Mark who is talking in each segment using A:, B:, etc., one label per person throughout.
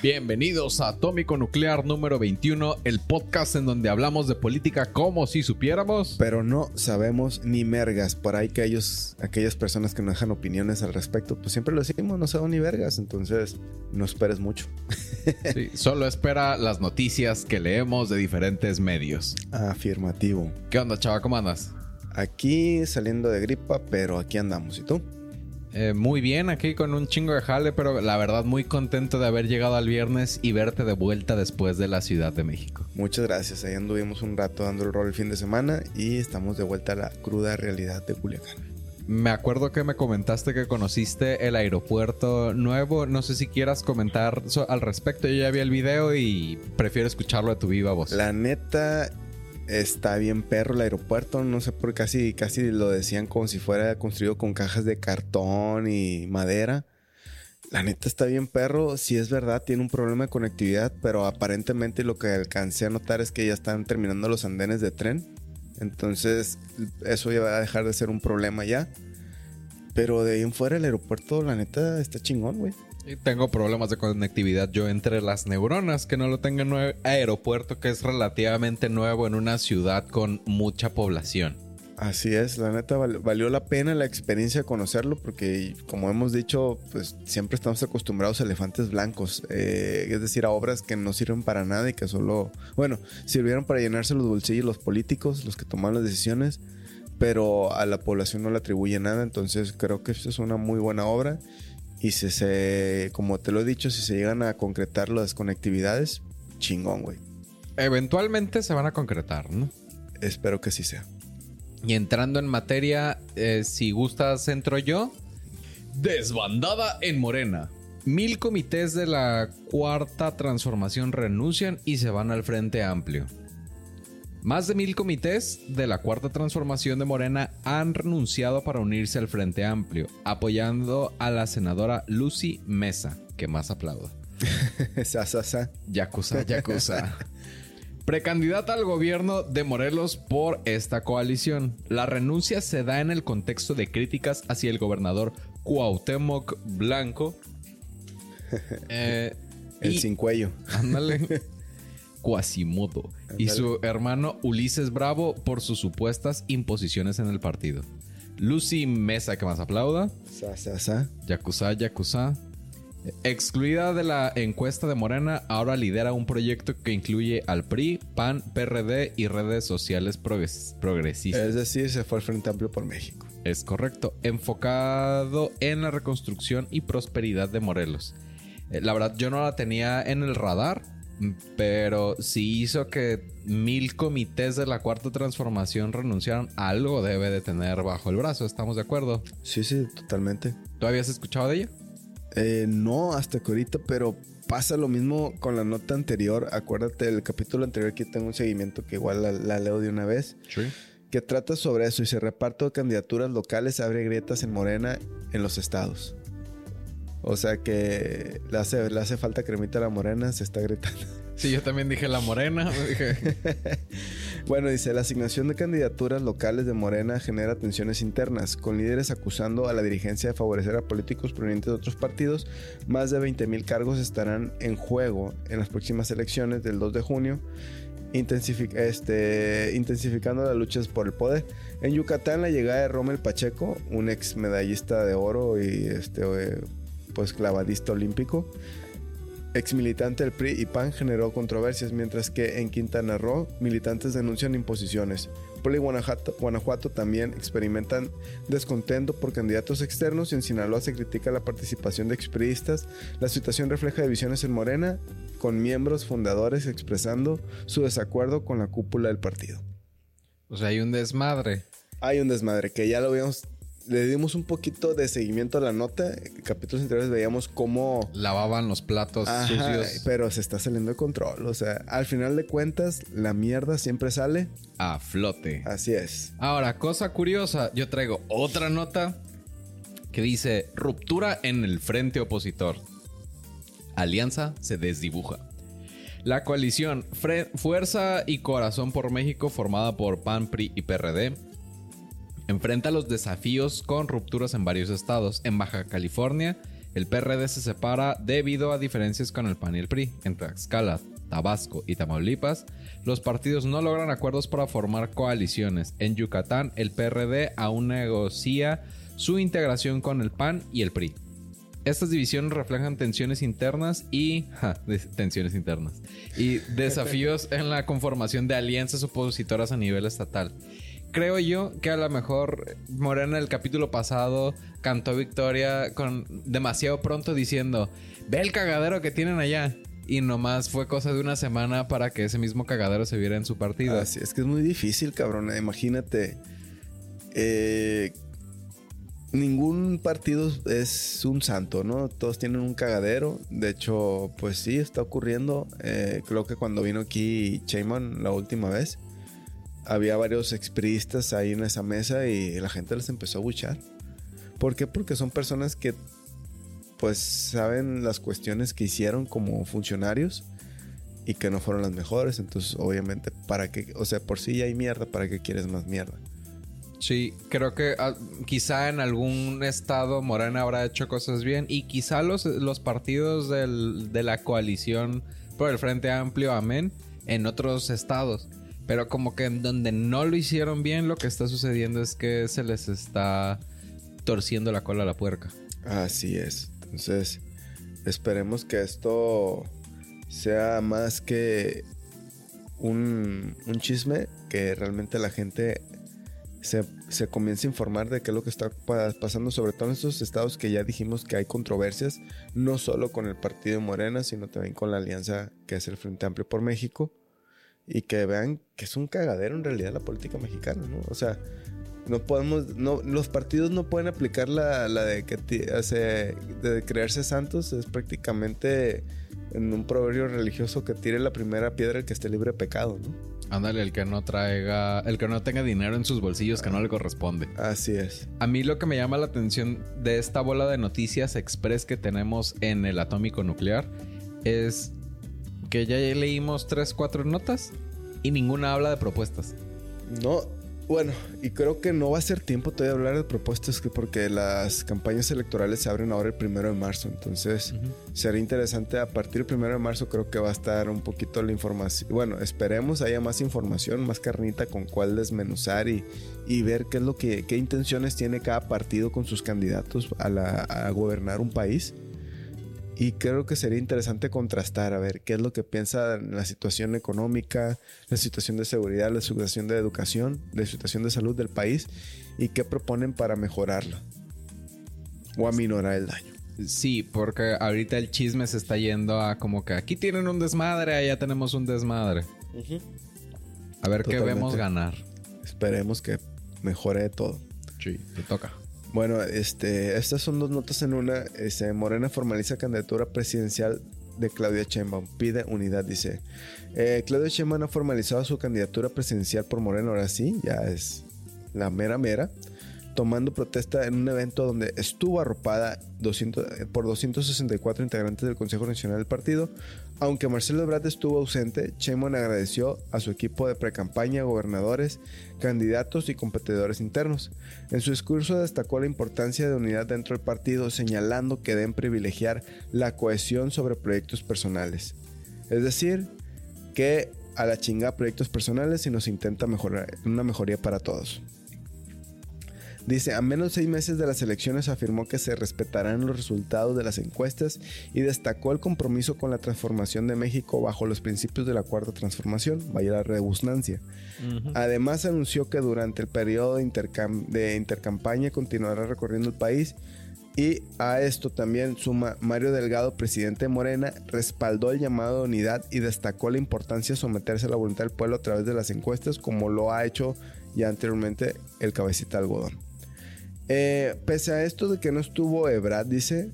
A: Bienvenidos a Atómico Nuclear número 21, el podcast en donde hablamos de política como si supiéramos.
B: Pero no sabemos ni mergas. Por ahí que ellos, aquellas personas que nos dejan opiniones al respecto, pues siempre lo decimos, no sabemos ni vergas. Entonces, no esperes mucho.
A: Sí, solo espera las noticias que leemos de diferentes medios.
B: Afirmativo.
A: ¿Qué onda, chava? ¿Cómo andas?
B: Aquí saliendo de gripa, pero aquí andamos. ¿Y tú?
A: Eh, muy bien, aquí con un chingo de jale, pero la verdad muy contento de haber llegado al viernes y verte de vuelta después de la Ciudad de México.
B: Muchas gracias. Ahí anduvimos un rato dando el rol el fin de semana y estamos de vuelta a la cruda realidad de Culiacán.
A: Me acuerdo que me comentaste que conociste el aeropuerto nuevo. No sé si quieras comentar al respecto. Yo ya vi el video y prefiero escucharlo de tu viva voz.
B: La neta está bien perro el aeropuerto, no sé por qué casi, casi lo decían como si fuera construido con cajas de cartón y madera. La neta está bien perro, si es verdad, tiene un problema de conectividad, pero aparentemente lo que alcancé a notar es que ya están terminando los andenes de tren. Entonces, eso ya va a dejar de ser un problema ya. Pero de ahí en fuera el aeropuerto, la neta, está chingón, güey.
A: Tengo problemas de conectividad yo entre las neuronas, que no lo tenga en un aeropuerto que es relativamente nuevo en una ciudad con mucha población.
B: Así es, la neta val- valió la pena la experiencia de conocerlo porque como hemos dicho, pues siempre estamos acostumbrados a elefantes blancos, eh, es decir, a obras que no sirven para nada y que solo, bueno, sirvieron para llenarse los bolsillos los políticos, los que toman las decisiones, pero a la población no le atribuye nada, entonces creo que esto es una muy buena obra y si se, como te lo he dicho, si se llegan a concretar las conectividades, chingón, güey.
A: Eventualmente se van a concretar, ¿no?
B: Espero que sí sea.
A: Y entrando en materia, eh, si gustas, entro yo. Desbandada en Morena. Mil comités de la cuarta transformación renuncian y se van al Frente Amplio. Más de mil comités de la cuarta transformación de Morena han renunciado para unirse al Frente Amplio, apoyando a la senadora Lucy Mesa, que más aplaudo.
B: sa, sa, sa.
A: Yakuza, Yakuza. Precandidata al gobierno de Morelos por esta coalición. La renuncia se da en el contexto de críticas hacia el gobernador Cuauhtémoc Blanco. Eh,
B: El
A: y-
B: sin cuello.
A: Ándale. Quasimodo. Y su hermano Ulises Bravo por sus supuestas imposiciones en el partido. Lucy Mesa, que más aplauda.
B: Sa, sa, sa.
A: Yakuza, Yakuza. Excluida de la encuesta de Morena, ahora lidera un proyecto que incluye al PRI, PAN, PRD y redes sociales progres- progresistas.
B: Es decir, se fue al Frente Amplio por México.
A: Es correcto, enfocado en la reconstrucción y prosperidad de Morelos. Eh, La verdad, yo no la tenía en el radar, pero si hizo que mil comités de la cuarta transformación renunciaron, algo debe de tener bajo el brazo, ¿estamos de acuerdo?
B: Sí, sí, totalmente.
A: ¿Tú habías escuchado de ella?
B: Eh, no hasta que ahorita, pero pasa lo mismo con la nota anterior. Acuérdate del capítulo anterior que tengo un seguimiento que igual la, la leo de una vez.
A: Sí.
B: Que trata sobre eso y se reparto de candidaturas locales abre grietas en Morena en los estados. O sea que le hace, le hace falta cremita a la morena, se está gritando.
A: Sí, yo también dije la morena. dije,
B: Bueno, dice, la asignación de candidaturas locales de Morena genera tensiones internas, con líderes acusando a la dirigencia de favorecer a políticos provenientes de otros partidos. Más de 20 mil cargos estarán en juego en las próximas elecciones del 2 de junio, intensific- este, intensificando las luchas por el poder. En Yucatán, la llegada de Rommel Pacheco, un ex medallista de oro y este, pues clavadista olímpico, ex militante del PRI y PAN generó controversias, mientras que en Quintana Roo militantes denuncian imposiciones. Puebla y Guanajuato, Guanajuato también experimentan descontento por candidatos externos y en Sinaloa se critica la participación de expriistas. La situación refleja divisiones en Morena, con miembros fundadores expresando su desacuerdo con la cúpula del partido.
A: o sea, hay un desmadre.
B: Hay un desmadre que ya lo vimos, le dimos un poquito de seguimiento a la nota. En capítulos anteriores veíamos cómo
A: Lavaban los platos
B: Ajá,
A: sucios
B: pero se está saliendo de control. O sea, al final de cuentas, la mierda siempre sale.
A: a flote.
B: Así es.
A: Ahora, cosa curiosa, yo traigo otra nota que dice ruptura en el frente opositor. Alianza se desdibuja. La coalición Fre- Fuerza y Corazón por México, formada por PAN, PRI y PRD, enfrenta los desafíos con rupturas en varios estados. En Baja California, El PRD se separa debido a diferencias con el PAN y el PRI. En Tlaxcala, Tabasco y Tamaulipas, los partidos no logran acuerdos para formar coaliciones. En Yucatán, el PRD aún negocia su integración con el PAN y el PRI. Estas divisiones reflejan tensiones internas y tensiones internas y desafíos en la conformación de alianzas opositoras a nivel estatal. Creo yo que a lo mejor Morena el capítulo pasado cantó victoria con demasiado pronto diciendo, "Ve el cagadero que tienen allá." Y nomás fue cosa de una semana para que ese mismo cagadero se viera en su partido.
B: Es que es muy difícil, cabrón. Imagínate. Eh, ningún partido es un santo, ¿no? Todos tienen un cagadero. De hecho, pues sí, está ocurriendo. Eh, creo que cuando vino aquí Cheyman la última vez, había varios expriistas ahí en esa mesa y la gente les empezó a buchar. ¿Por qué? Porque son personas que pues saben las cuestiones que hicieron como funcionarios y que no fueron las mejores. Entonces, obviamente, ¿para qué? O sea, por sí ya hay mierda, ¿para qué quieres más mierda?
A: Sí, creo que ah, quizá en algún estado Morena habrá hecho cosas bien y quizá los, los partidos de la coalición por el Frente Amplio, amén, en otros estados. Pero como que en donde no lo hicieron bien, lo que está sucediendo es que se les está torciendo la cola a la puerca.
B: Así es. Entonces, esperemos que esto sea más que un, un chisme, que realmente la gente se, se comience a informar de qué es lo que está pasando, sobre todo en estos estados que ya dijimos que hay controversias, no solo con el partido Morena, sino también con la alianza que es el Frente Amplio por México, y que vean que es un cagadero en realidad la política mexicana, ¿no? O sea, no podemos, no, los partidos no pueden aplicar la, la de que hace, de creerse santos, es prácticamente en un proverbio religioso que tire la primera piedra el que esté libre de pecado, ¿no?
A: Ándale, el que no traiga, el que no tenga dinero en sus bolsillos que no le corresponde.
B: Así es.
A: A mí lo que me llama la atención de esta bola de noticias express que tenemos en el atómico nuclear es que ya leímos tres, cuatro notas y ninguna habla de propuestas.
B: No, bueno, y creo que no va a ser tiempo todavía de hablar de propuestas porque las campañas electorales se abren ahora el primero de marzo. Entonces, sería interesante a partir del primero de marzo. Creo que va a estar un poquito la información. Bueno, esperemos haya más información, más carnita con cuál desmenuzar y, y ver qué es lo que, qué intenciones tiene cada partido con sus candidatos a, la, a gobernar un país. Y creo que sería interesante contrastar, a ver qué es lo que piensa en la situación económica, la situación de seguridad, la situación de educación, la situación de salud del país y qué proponen para mejorarla o aminorar el daño.
A: Sí, porque ahorita el chisme se está yendo a como que aquí tienen un desmadre, allá tenemos un desmadre. A ver qué vemos ganar.
B: Esperemos que mejore todo.
A: Sí, te toca.
B: Bueno, este, estas son dos notas en una. Este, Morena formaliza candidatura presidencial de Claudia Sheinbaum. Pide unidad, dice. Eh, Claudia Sheinbaum ha formalizado su candidatura presidencial por Morena. Ahora sí, ya es la mera mera tomando protesta en un evento donde estuvo arropada 200, por 264 integrantes del Consejo Nacional del partido. Aunque Marcelo Ebrard estuvo ausente, Chemon agradeció a su equipo de precampaña, gobernadores, candidatos y competidores internos. En su discurso destacó la importancia de unidad dentro del partido, señalando que deben privilegiar la cohesión sobre proyectos personales. Es decir, que a la chinga proyectos personales y nos intenta mejorar, una mejoría para todos. Dice, a menos seis meses de las elecciones afirmó que se respetarán los resultados de las encuestas y destacó el compromiso con la transformación de México bajo los principios de la cuarta transformación, vaya la rebusnancia. Además anunció que durante el periodo de, de intercampaña continuará recorriendo el país y a esto también suma Mario Delgado, presidente de Morena, respaldó el llamado de unidad y destacó la importancia de someterse a la voluntad del pueblo a través de las encuestas, como lo ha hecho ya anteriormente el cabecita algodón. Eh, pese a esto de que no estuvo Ebrad, dice,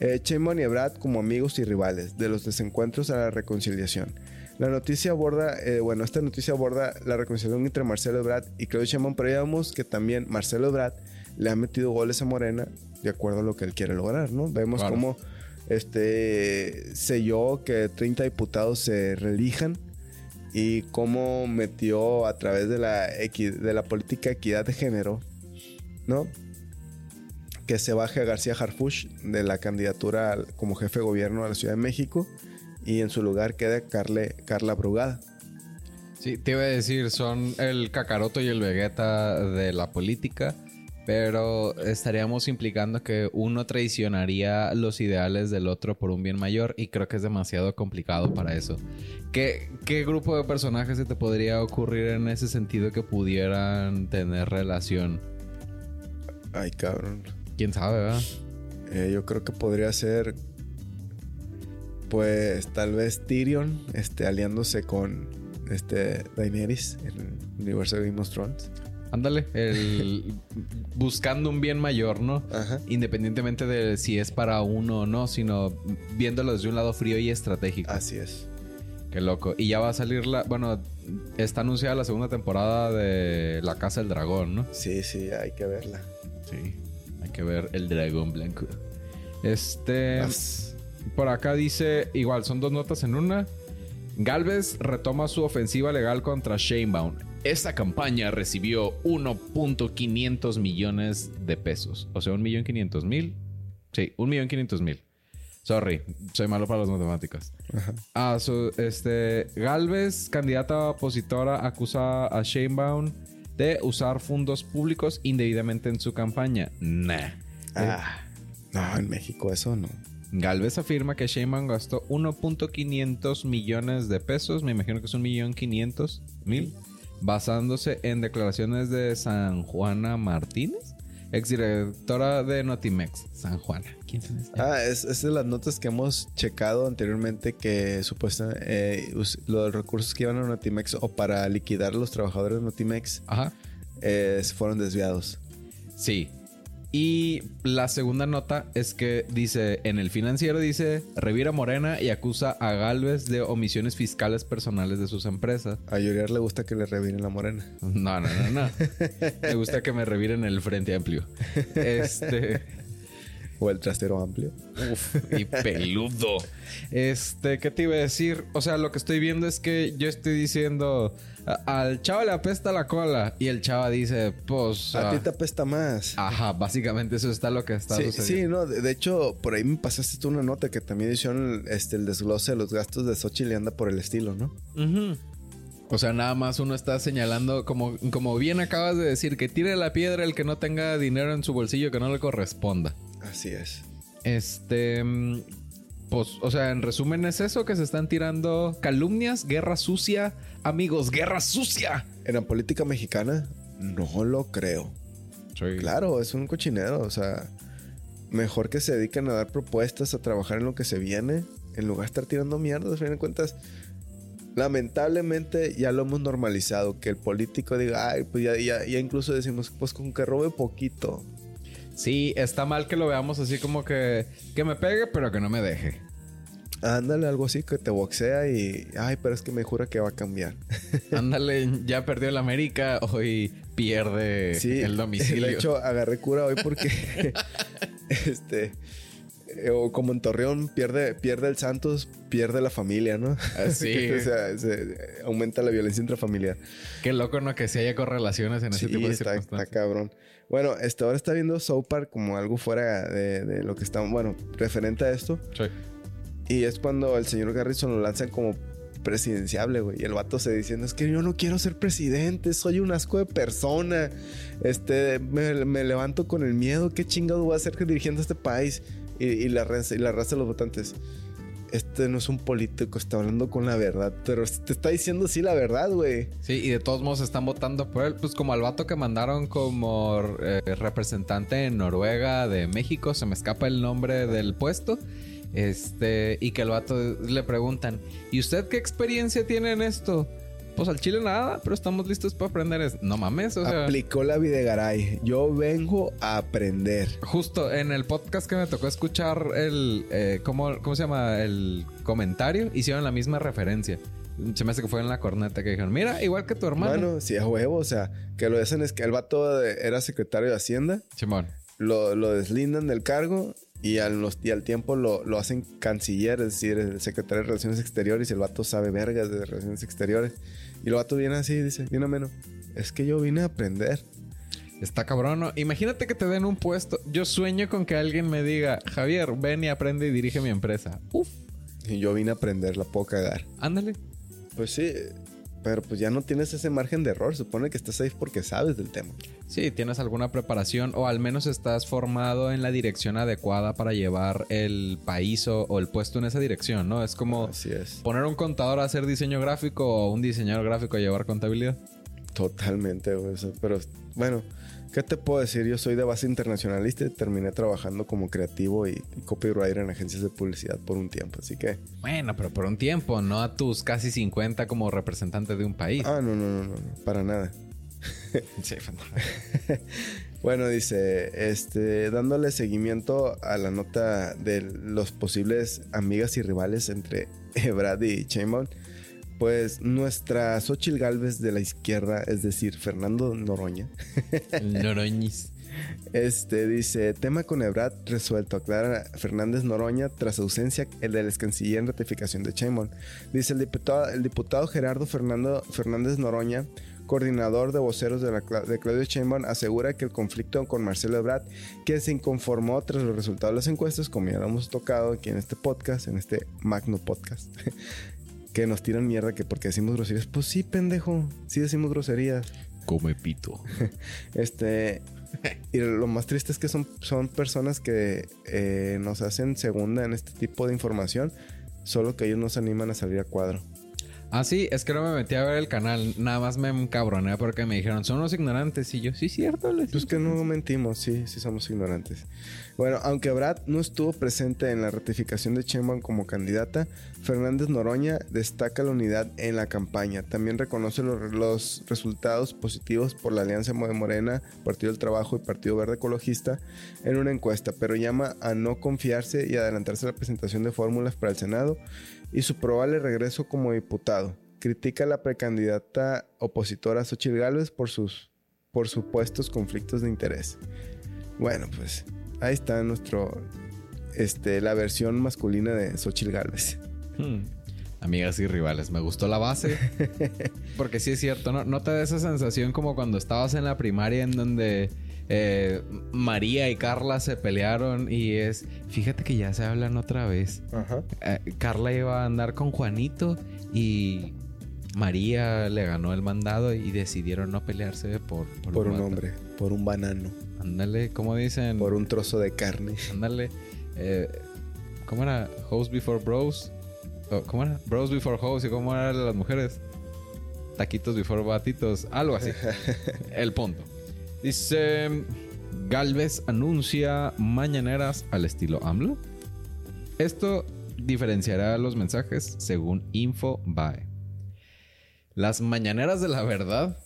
B: eh, y Ebrad como amigos y rivales, de los desencuentros a la reconciliación. La noticia aborda, eh, bueno, esta noticia aborda la reconciliación entre Marcelo Ebrard y Claudio Sheinbaum, pero ya vemos que también Marcelo Ebrard le ha metido goles a Morena de acuerdo a lo que él quiere lograr, ¿no? Vemos cómo este, selló que 30 diputados se reelijan y cómo metió a través de la, de la política equidad de género, ¿no? Que se baje a García Harfush de la candidatura como jefe de gobierno de la Ciudad de México y en su lugar quede Carle- Carla Brugada.
A: Sí, te iba a decir, son el Kakaroto y el Vegeta de la política, pero estaríamos implicando que uno traicionaría los ideales del otro por un bien mayor y creo que es demasiado complicado para eso. ¿Qué, qué grupo de personajes se te podría ocurrir en ese sentido que pudieran tener relación?
B: Ay, cabrón.
A: ¿Quién sabe, verdad?
B: Eh, yo creo que podría ser, pues, tal vez Tyrion, este, aliándose con, este, Daenerys en el universo de Game of Thrones.
A: Ándale, el buscando un bien mayor, ¿no?
B: Ajá.
A: Independientemente de si es para uno o no, sino viéndolo desde un lado frío y estratégico.
B: Así es.
A: Qué loco. Y ya va a salir la. Bueno, está anunciada la segunda temporada de La Casa del Dragón, ¿no?
B: Sí, sí, hay que verla.
A: Sí. Hay que ver el dragón blanco. Este.
B: As-
A: Por acá dice. Igual, son dos notas en una. Galvez retoma su ofensiva legal contra Sheinbaum. Esta campaña recibió 1.500 millones de pesos. O sea, 1.500.000. Sí, 1.500.000. Sorry, soy malo para las matemáticas. Ah, este, Galvez, candidata opositora, acusa a Sheinbaum de usar fondos públicos indebidamente en su campaña. Nah.
B: Ah, no, en México eso no.
A: Galvez afirma que Sheinbaum gastó 1.500 millones de pesos, me imagino que es un millón quinientos mil, basándose en declaraciones de San Juana Martínez, exdirectora de Notimex. San Juana. ¿Quién?
B: Ah, es, es de las notas que hemos checado anteriormente que supuestamente eh, los recursos que iban a Notimex o para liquidar a los trabajadores de Notimex
A: Ajá.
B: eh, fueron desviados.
A: Sí. Y la segunda nota es que dice, en el financiero dice, revira Morena y acusa a Galvez de omisiones fiscales personales de sus empresas.
B: A Yuriar le gusta que le reviren la morena.
A: No, no, no, no. Me gusta que me reviren el frente amplio. Este...
B: O el trastero amplio.
A: Uf, y peludo. Este, ¿qué te iba a decir? O sea, lo que estoy viendo es que yo estoy diciendo, "A- al chavo le apesta la cola. Y el chava dice, pues...
B: A
A: ah,
B: ti te apesta más.
A: Ajá, básicamente eso está lo que está
B: Sí,
A: sucediendo.
B: sí, no, de, de hecho, por ahí me pasaste tú una nota que también hicieron este, el desglose de los gastos de Xochitl y anda por el estilo, ¿no?
A: Ujú. O sea, nada más uno está señalando, como, como bien acabas de decir, que tire la piedra el que no tenga dinero en su bolsillo que no le corresponda.
B: Así es.
A: Este. mm, Pues, o sea, en resumen es eso que se están tirando calumnias, guerra sucia. Amigos, guerra sucia.
B: En la política mexicana, no lo creo. Claro, es un cochinero, o sea, mejor que se dediquen a dar propuestas, a trabajar en lo que se viene, en lugar de estar tirando mierda, al fin de cuentas. Lamentablemente ya lo hemos normalizado, que el político diga, ay, pues ya, ya, ya incluso decimos, pues con que robe poquito.
A: Sí, está mal que lo veamos así como que, que me pegue, pero que no me deje.
B: Ándale, algo así que te boxea y, ay, pero es que me jura que va a cambiar.
A: Ándale, ya perdió el América, hoy pierde
B: Sí,
A: el domicilio.
B: De hecho, agarré cura hoy porque, este, eh, o como en Torreón pierde, pierde el Santos, pierde la familia, ¿no?
A: Así.
B: o sea, se- aumenta la violencia intrafamiliar.
A: Qué loco, ¿no? Que si haya correlaciones en ese
B: Sí,
A: tipo de
B: está, está cabrón. Bueno, este, ahora está viendo South Park como algo fuera de, de lo que está, bueno, referente a esto.
A: Sí.
B: Y es cuando el señor Garrison lo lanzan como presidenciable, güey. Y el vato se diciendo, es que yo no quiero ser presidente, soy un asco de persona. Este, me, me levanto con el miedo, qué chingado voy a hacer dirigiendo este país. Y, y la y la raza de los votantes. Este no es un político, está hablando con la verdad. Pero te está diciendo sí la verdad, güey.
A: Sí, y de todos modos están votando por él. Pues como al vato que mandaron como eh, representante en Noruega de México, se me escapa el nombre del puesto. Este, y que el vato le preguntan, ¿y usted qué experiencia tiene en esto? Pues al chile nada, pero estamos listos para aprender. Es- No mames, o sea,
B: Aplicó la Videgaray. Yo vengo a aprender.
A: justo en el podcast que me tocó escuchar el, eh, ¿cómo, ¿cómo se llama? El comentario, hicieron la misma referencia. Se me hace que fue en la corneta que dijeron, mira, igual que tu hermano.
B: Mano, sí, a huevo. O sea, que lo dicen es que el vato era secretario de Hacienda.
A: Simón.
B: lo, lo deslindan del cargo y al, los- y al tiempo lo, lo hacen canciller, es decir, el secretario de Relaciones Exteriores y el vato sabe vergas de Relaciones Exteriores. Y el vato viene así, dice, viene menos. Es que yo vine a aprender.
A: Está cabrón, ¿no? Imagínate que te den un puesto. Yo sueño con que alguien me diga, Javier, ven y aprende y dirige mi empresa. Uf,
B: Y yo vine a aprender, la puedo cagar.
A: ándale.
B: Pues sí, pero pues ya no tienes ese margen de error. Supone que estás ahí porque sabes del tema.
A: Sí, tienes alguna preparación o al menos estás formado en la dirección adecuada para llevar el país o, o el puesto en esa dirección, ¿no? Es como
B: Así es.
A: poner un contador a hacer diseño gráfico o un diseñador gráfico a llevar contabilidad.
B: Totalmente, güey. pero bueno, ¿qué te puedo decir? Yo soy de base internacionalista y terminé trabajando como creativo y, y copywriter en agencias de publicidad por un tiempo. Así que.
A: Bueno, pero por un tiempo, no a tus casi 50 como representante de un país.
B: Ah, no, no, no, no, no, para nada.
A: Sí,
B: Bueno, dice, este, dándole seguimiento a la nota de los posibles amigas y rivales entre Ebrad y Chainbound, pues nuestra Xochil Galvez de la izquierda, es decir, Fernando Noroña,
A: Noroñis.
B: este dice, tema con Ebrad resuelto, aclara Fernández Noroña tras ausencia el del ex canciller en ratificación de Chainbound. Dice el diputado, el diputado Gerardo Fernando Fernández Noroña, coordinador de voceros de, la, de Claudio Sheinbaum, asegura que el conflicto con Marcelo Ebrard, que se inconformó tras los resultados de las encuestas, como ya lo hemos tocado aquí en este podcast, en este magno podcast, que nos tiran mierda que porque decimos groserías. Pues sí, pendejo, sí decimos groserías.
A: Come pito.
B: Este. Y lo más triste es que son, son personas que eh, nos hacen segunda en este tipo de información, solo que ellos no se animan a salir a cuadro.
A: Ah, sí, es que no me metí a ver el canal. Nada más me encabroné porque me dijeron, son unos ignorantes. Y yo, sí, cierto. les
B: Pues que no mentimos, sí, sí somos ignorantes. Bueno, aunque Brad no estuvo presente en la ratificación de Sheinbaum como candidata, Fernández Noroña destaca la unidad en la campaña. También reconoce los, los resultados positivos por la Alianza de Morena, Partido del Trabajo y Partido Verde Ecologista en una encuesta, pero llama a no confiarse y adelantarse a la presentación de fórmulas para el Senado y su probable regreso como diputado. Critica a la precandidata opositora Xochitl Gálvez por sus por supuestos conflictos de interés. Bueno, pues ahí está nuestro este la versión masculina de Xochitl Gálvez.
A: Hmm. Amigas y rivales, me gustó la base. Porque sí es cierto, ¿no? No te da esa sensación como cuando estabas en la primaria en donde eh, María y Carla se pelearon y es, fíjate que ya se hablan otra vez.
B: Ajá.
A: Eh, Carla iba a andar con Juanito y María le ganó el mandado y decidieron no pelearse por,
B: Por un hombre, por un banano,
A: Ándale, ¿cómo dicen?
B: por un trozo de carne.
A: Ándale. Eh, ¿Cómo era? Hoes before bros. Oh, ¿Cómo era? Bros before hoes. ¿Y cómo eran las mujeres? Taquitos before batitos. Algo así. El punto. Dice... Galvez anuncia mañaneras al estilo AMLO. Esto diferenciará los mensajes según Infobae. Las mañaneras de la verdad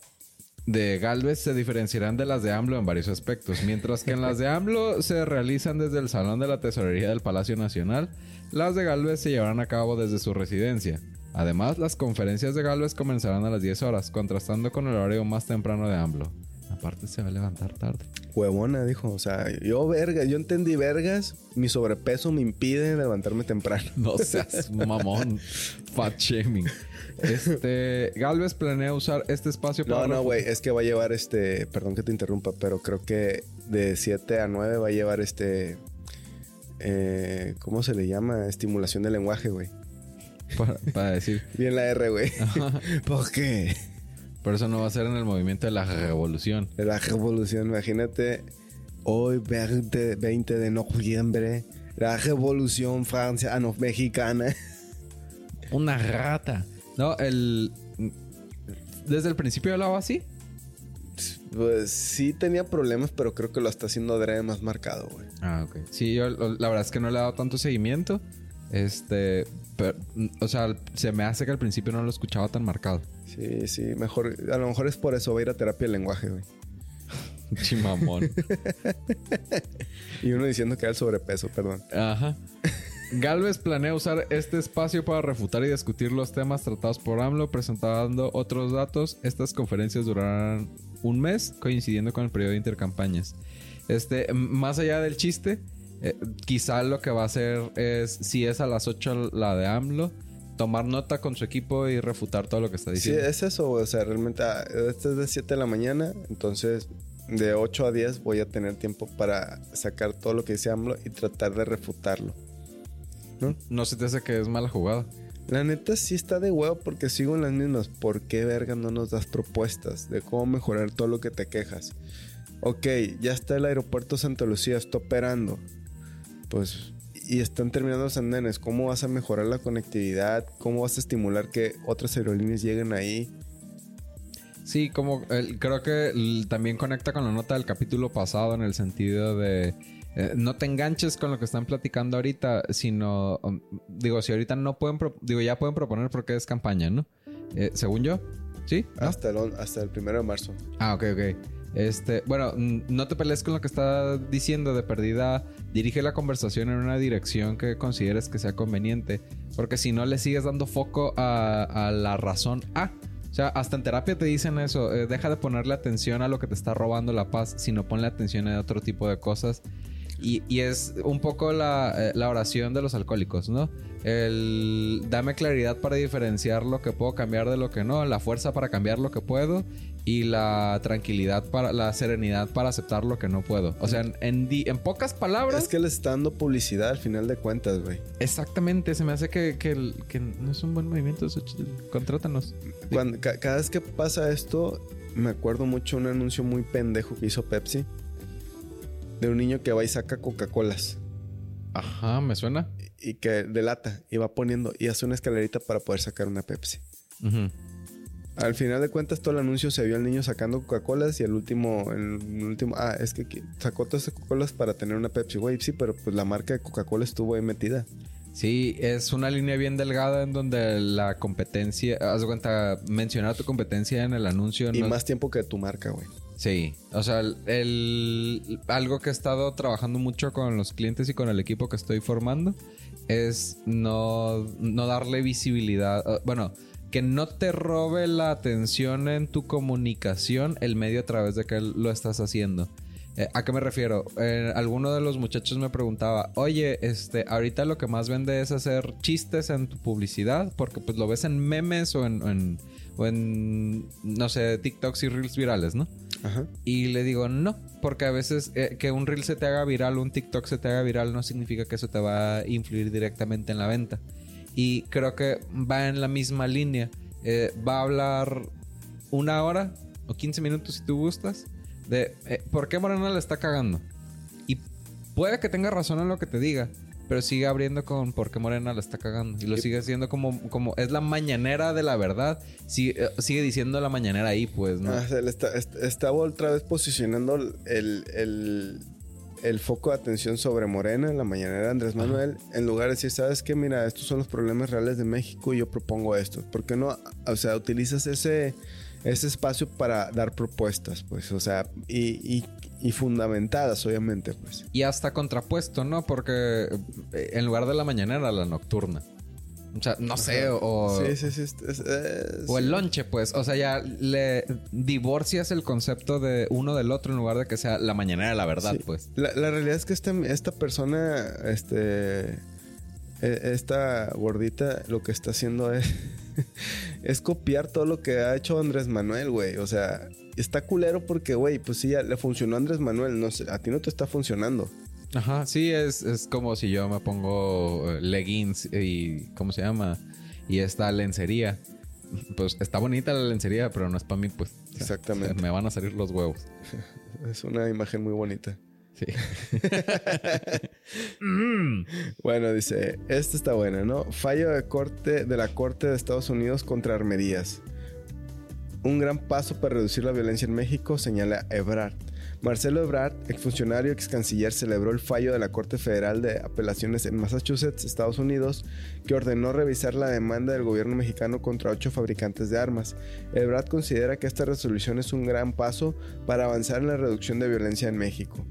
A: de Galvez se diferenciarán de las de AMLO en varios aspectos. Mientras que en las de AMLO se realizan desde el Salón de la Tesorería del Palacio Nacional, las de Galvez se llevarán a cabo desde su residencia. Además, las conferencias de Galvez comenzarán a las 10 horas, contrastando con el horario más temprano de AMLO. Aparte, se va a levantar tarde.
B: Huevona, dijo. O sea, yo verga, yo entendí vergas, mi sobrepeso me impide levantarme temprano.
A: No seas mamón. Fat shaming. Este. Galvez planea usar este espacio para.
B: No, no, güey, es que va a llevar este, perdón que te interrumpa, pero creo que de 7 a 9 va a llevar este, eh, ¿cómo se le llama? Estimulación del lenguaje, güey.
A: Para, para decir.
B: Bien la R, güey. ¿Por qué?
A: Por eso no va a ser en el movimiento de la revolución.
B: De la revolución, imagínate, hoy 20, 20 de noviembre, la revolución francesa, ah, no, mexicana.
A: Una rata. No, el. Desde el principio hablaba así.
B: Pues sí tenía problemas, pero creo que lo está haciendo adrede más marcado, güey.
A: Ah, ok. Sí, yo la verdad es que no le he dado tanto seguimiento. Este. pero, o sea, se me hace que al principio no lo escuchaba tan marcado.
B: Sí, sí, mejor, a lo mejor es por eso, va a ir a terapia de lenguaje, güey.
A: Chimamón.
B: Y uno diciendo que era el sobrepeso, perdón.
A: Ajá. Galvez planea usar este espacio para refutar y discutir los temas tratados por AMLO, presentando otros datos. Estas conferencias durarán un mes, coincidiendo con el periodo de intercampañas. Este, más allá del chiste, eh, quizá lo que va a hacer es, si es a las 8 la de AMLO, tomar nota con su equipo y refutar todo lo que está
B: Sí,
A: diciendo.
B: es eso. O sea, realmente, ah, este es de 7 de la mañana, entonces de 8 a 10 voy a tener tiempo para sacar todo lo que dice AMLO y tratar de refutarlo.
A: ¿No? No se te hace que es mala jugada.
B: La neta sí está de huevo porque sigo en las mismas. ¿Por qué verga no nos das propuestas de cómo mejorar todo lo que te quejas? Ok, ya está el aeropuerto Santa Lucía, está operando. Pues, y están terminando los andenes. ¿Cómo vas a mejorar la conectividad? ¿Cómo vas a estimular que otras aerolíneas lleguen ahí?
A: Sí, como creo que también conecta con la nota del capítulo pasado en el sentido de eh, no te enganches con lo que están platicando ahorita, sino um, digo, si ahorita no pueden, digo, ya pueden proponer porque es campaña, ¿no? Eh, según yo, ¿sí?
B: Hasta, el, hasta el primero de marzo.
A: Ah, ok, ok. Este, bueno, no te pelees con lo que está diciendo de perdida. Dirige la conversación en una dirección que consideres que sea conveniente. Porque si no le sigues dando foco a, la razón A. O sea, hasta en terapia te dicen eso. Eh, deja de ponerle atención a lo que te está robando la paz, sino ponle atención a otro tipo de cosas. Y, es un poco eh, la, oración de los alcohólicos, ¿no? El dame claridad para diferenciar lo que puedo cambiar de lo que no, la fuerza para cambiar lo que puedo y la tranquilidad para la serenidad para aceptar lo que no puedo. O sea, en, en, pocas palabras.
B: Es que le está dando publicidad al final de cuentas, güey.
A: Exactamente, se me hace que, que, no es un buen movimiento. contrátanos.
B: cada vez que pasa esto, me acuerdo mucho un anuncio muy pendejo que hizo Pepsi de un niño que va y saca Coca-Colas.
A: Ajá, me suena.
B: Y que delata y va poniendo y hace una escalerita para poder sacar una Pepsi. Al final de cuentas, todo el anuncio se vio al niño sacando Coca-Colas y el último, el último, ah, es que sacó todas esas Coca-Colas para tener una Pepsi, güey. Sí, pero pues la marca de Coca-Cola estuvo ahí metida.
A: Sí, es una línea bien delgada en donde la competencia, haz de cuenta, mencionar tu competencia en el anuncio.
B: Y más tiempo que tu marca, güey.
A: Sí, o sea, el, algo que he estado trabajando mucho con los clientes y con el equipo que estoy formando es no, no darle visibilidad. Bueno, que no te robe la atención en tu comunicación el medio a través de que lo estás haciendo. Eh, ¿A qué me refiero? Eh, alguno de los muchachos me preguntaba, oye, este, ahorita lo que más vende es hacer chistes en tu publicidad, porque pues lo ves en memes o en, o en no sé, TikToks y reels virales, ¿no? Y le digo, no, porque a veces eh, que un reel se te haga viral, un TikTok se te haga viral, no significa que eso te va a influir directamente en la venta. Y creo que va en la misma línea. Eh, va a hablar una hora o 15 minutos si tú gustas de eh, por qué Morena le está cagando. Y puede que tenga razón en lo que te diga, pero sigue abriendo con por qué Morena la está cagando. Y lo sigue haciendo como, como es la mañanera de la verdad. Sigue, eh, sigue diciendo la mañanera ahí, pues, ¿no?
B: Ah, está, está, otra vez posicionando el, el, foco de atención sobre Morena, la mañanera Andrés Manuel, en lugar de decir, ¿sabes qué? Mira, estos son los problemas reales de México y yo propongo esto. ¿Por qué no? O sea, utilizas ese ese espacio para dar propuestas, pues, o sea, y, y, fundamentadas, obviamente, pues.
A: Y hasta contrapuesto, ¿no? Porque eh, en lugar de la mañanera, la nocturna. O sea, no sé, o...
B: Sí, sí, sí.
A: o el lonche, pues. O sea, ya le divorcias el concepto de uno del otro en lugar de que sea la mañanera la verdad, pues.
B: La, la, realidad es que este, esta persona, este... E, esta gordita lo que está haciendo es es copiar todo lo que ha hecho Andrés Manuel, güey. O sea, está culero porque, güey, pues sí, ya le funcionó a Andrés Manuel. No sé, a ti no te está funcionando.
A: Ajá, sí, es, es como si yo me pongo eh, leggings y, ¿cómo se llama? Y esta lencería. Pues está bonita la lencería, pero no es para mí, pues.
B: Exactamente.
A: me van a salir los huevos.
B: es una imagen muy bonita. Sí. Bueno, dice, esta está buena, ¿no? Fallo de, corte, de la Corte de Estados Unidos contra armerías. Un gran paso para reducir la violencia en México, señala Ebrard. Marcelo Ebrard, exfuncionario ex canciller, celebró el fallo de la Corte Federal de Apelaciones en Massachusetts, Estados Unidos, que ordenó revisar la demanda del gobierno mexicano contra ocho fabricantes de armas. Ebrard considera que esta resolución es un gran paso para avanzar en la reducción de violencia en México.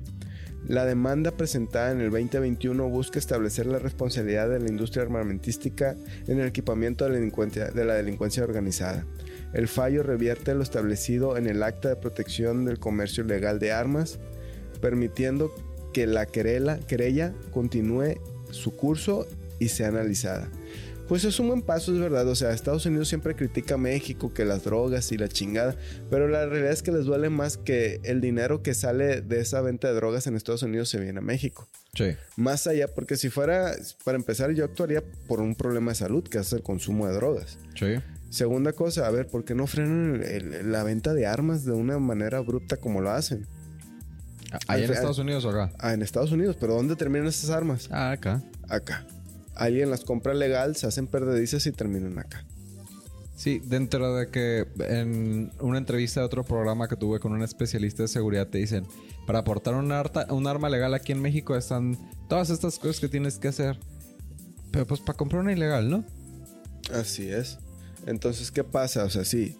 B: La demanda presentada en el 2021 busca establecer la responsabilidad de la industria armamentística en el equipamiento de la delincuencia, de la delincuencia organizada. El fallo revierte lo establecido en el Acta de Protección del Comercio Legal de Armas, permitiendo que la querella, querella continúe su curso y sea analizada. Pues es un buen paso, es verdad. O sea, Estados Unidos siempre critica a México, que las drogas y la chingada. Pero la realidad es que les duele más que el dinero que sale de esa venta de drogas en Estados Unidos se viene a México.
A: Sí.
B: Más allá, porque si fuera, para empezar, yo actuaría por un problema de salud, que es el consumo de drogas.
A: Sí.
B: Segunda cosa, a ver, ¿por qué no frenan el- el- la venta de armas de una manera abrupta como lo hacen?
A: ¿Allá en
B: Al-
A: Estados Unidos o acá?
B: Ah, en Estados Unidos, pero ¿dónde terminan esas armas?
A: Ah, acá.
B: Acá. Alguien las compra legal, se hacen perdedizas y terminan acá.
A: Sí, dentro de que en una entrevista de otro programa que tuve con un especialista de seguridad te dicen, para aportar un, arta- un arma legal aquí en México están todas estas cosas que tienes que hacer. Pero pues para comprar una ilegal, ¿no?
B: Así es. Entonces, ¿qué pasa? O sea, sí.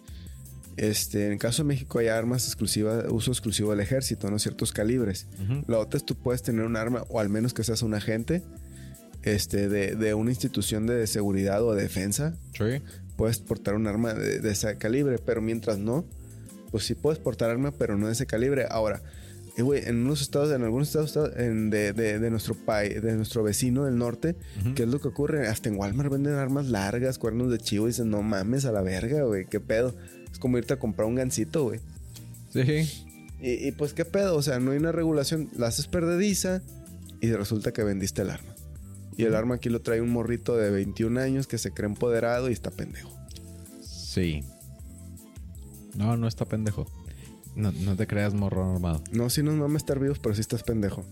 B: Este, en el caso de México hay armas exclusivas, uso exclusivo del ejército, ¿no? Ciertos calibres. La otra es tú puedes tener un arma, o al menos que seas un agente, este, de, de una institución de seguridad o defensa.
A: Sí.
B: Puedes portar un arma de, de ese calibre, pero mientras no, pues sí puedes portar arma, pero no de ese calibre. Ahora, eh, güey, en unos estados, en algunos estados en- de, de- de nuestro país, de nuestro vecino del norte, ¿qué es lo que ocurre? Hasta en Walmart venden armas largas, cuernos de chivo, y dicen, no mames a la verga, güey, qué pedo. Es como irte a comprar un gancito, güey.
A: Sí.
B: Y, y, pues qué pedo, o sea, no hay una regulación, la haces perdediza y resulta que vendiste el arma. Y el arma aquí lo trae un morrito de 21 años que se cree empoderado y está pendejo.
A: Sí. No, no está pendejo. No, no te creas morro armado.
B: No, si nos mames estar vivos, pero sí estás pendejo.